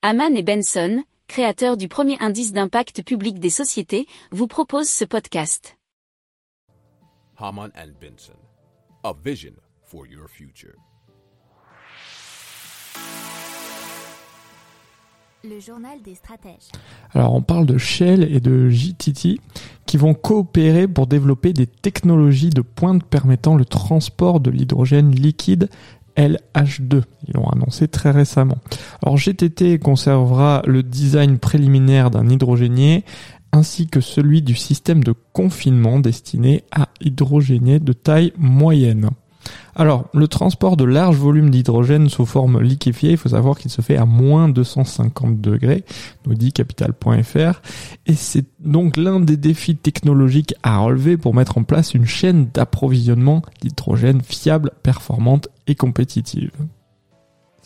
Haman et Benson, créateurs du premier indice d'impact public des sociétés, vous proposent ce podcast. Haman and Benson, a vision for your future. Le journal des stratèges. Alors on parle de Shell et de JTT qui vont coopérer pour développer des technologies de pointe permettant le transport de l'hydrogène liquide LH2. Ils l'ont annoncé très récemment. Alors GTT conservera le design préliminaire d'un hydrogénier ainsi que celui du système de confinement destiné à hydrogénier de taille moyenne. Alors, le transport de larges volumes d'hydrogène sous forme liquéfiée, il faut savoir qu'il se fait à moins 250 degrés, nous dit capital.fr, et c'est donc l'un des défis technologiques à relever pour mettre en place une chaîne d'approvisionnement d'hydrogène fiable, performante et compétitive.